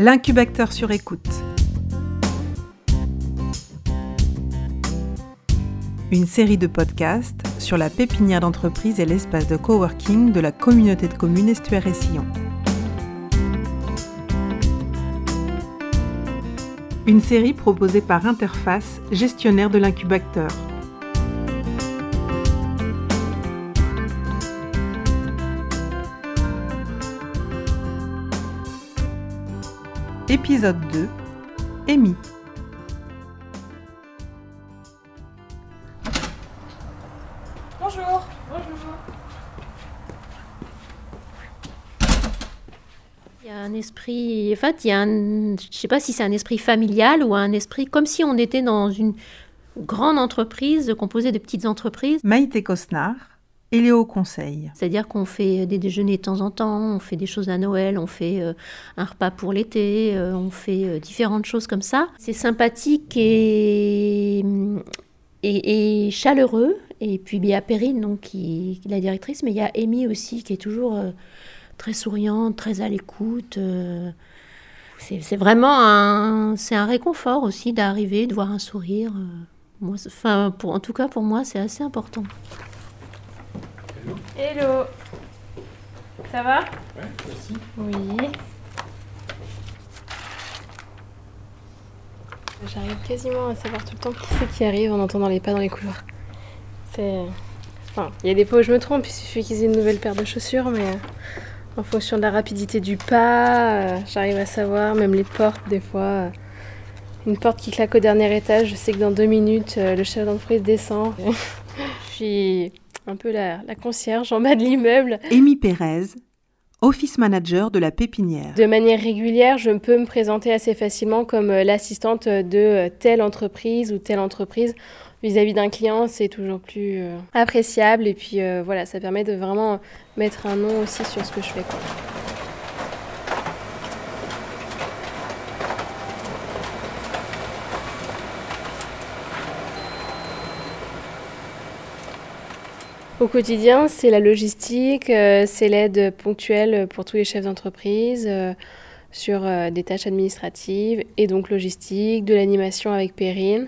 L'incubateur sur écoute. Une série de podcasts sur la pépinière d'entreprise et l'espace de coworking de la communauté de communes Estuaire et Sillon. Une série proposée par Interface, gestionnaire de l'incubateur. Épisode 2 Amy Bonjour. Bonjour. Il y a un esprit, en fait, il y a un, je sais pas si c'est un esprit familial ou un esprit comme si on était dans une grande entreprise composée de petites entreprises. Maïté Cosnard, Eléo Conseil. C'est-à-dire qu'on fait des déjeuners de temps en temps, on fait des choses à Noël, on fait euh, un repas pour l'été, euh, on fait euh, différentes choses comme ça. C'est sympathique et, et, et chaleureux. Et puis il y a Perrine, donc, qui, la directrice, mais il y a Amy aussi, qui est toujours euh, très souriante, très à l'écoute. euh. c'est vraiment un, un réconfort aussi d'arriver, de voir un sourire. euh. Moi, enfin, pour, en tout cas, pour moi, c'est assez important. Hello. Ça va? Oui. J'arrive quasiment à savoir tout le temps qui c'est qui arrive en entendant les pas dans les couloirs. C'est. Enfin, il y a des fois où je me trompe, il suffit qu'ils aient une nouvelle paire de chaussures, mais euh, en fonction de la rapidité du pas, euh, j'arrive à savoir, même les portes, des fois. euh, une porte qui claque au dernier étage, je sais que dans deux minutes, le chef d'entreprise descend. je suis un peu la, la concierge en bas de l'immeuble. Amy Pérez, Office Manager de la pépinière. De manière régulière, je peux me présenter assez facilement comme euh, l'assistante de euh, telle entreprise ou telle entreprise. Vis-à-vis d'un client, c'est toujours plus euh, appréciable et puis euh, voilà, ça permet de vraiment mettre un nom aussi sur ce que je fais. quoi. Au quotidien, c'est la logistique, euh, c'est l'aide ponctuelle pour tous les chefs d'entreprise euh, sur euh, des tâches administratives et donc logistique, de l'animation avec Perrine.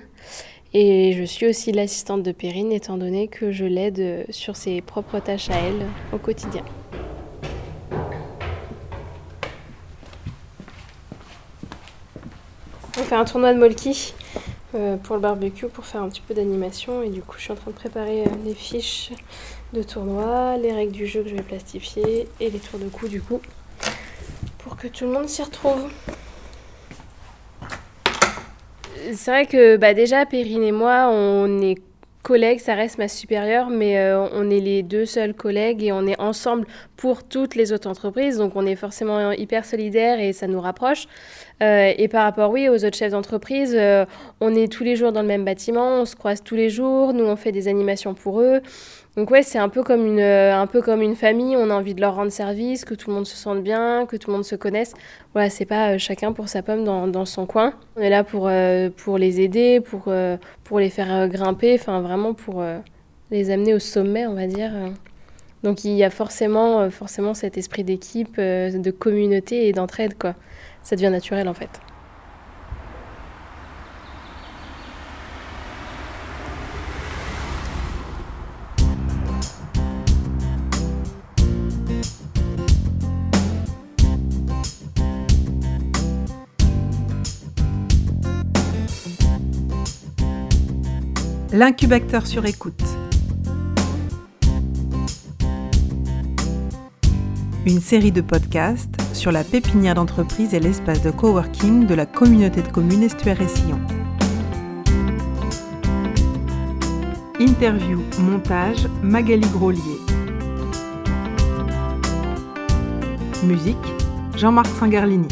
Et je suis aussi l'assistante de Perrine étant donné que je l'aide sur ses propres tâches à elle au quotidien. On fait un tournoi de Molki euh, pour le barbecue pour faire un petit peu d'animation et du coup je suis en train de préparer euh, les fiches de tournoi, les règles du jeu que je vais plastifier et les tours de coups du coup pour que tout le monde s'y retrouve. C'est vrai que bah, déjà Perrine et moi on est collègues, ça reste ma supérieure, mais euh, on est les deux seuls collègues et on est ensemble pour toutes les autres entreprises, donc on est forcément hyper solidaires et ça nous rapproche. Euh, et par rapport, oui, aux autres chefs d'entreprise, euh, on est tous les jours dans le même bâtiment, on se croise tous les jours, nous on fait des animations pour eux. Donc ouais, c'est un peu comme une, euh, un peu comme une famille. On a envie de leur rendre service, que tout le monde se sente bien, que tout le monde se connaisse. Voilà, c'est pas euh, chacun pour sa pomme dans, dans son coin. On est là pour, euh, pour les aider, pour, pour les faire grimper, enfin vraiment pour les amener au sommet, on va dire. Donc il y a forcément, forcément cet esprit d'équipe, de communauté et d'entraide, quoi. Ça devient naturel en fait. L'incubateur sur écoute. Une série de podcasts sur la pépinière d'entreprise et l'espace de coworking de la communauté de communes Estuaire et Sillon. Interview, montage, Magali Grolier. Musique, Jean-Marc Sangarlini.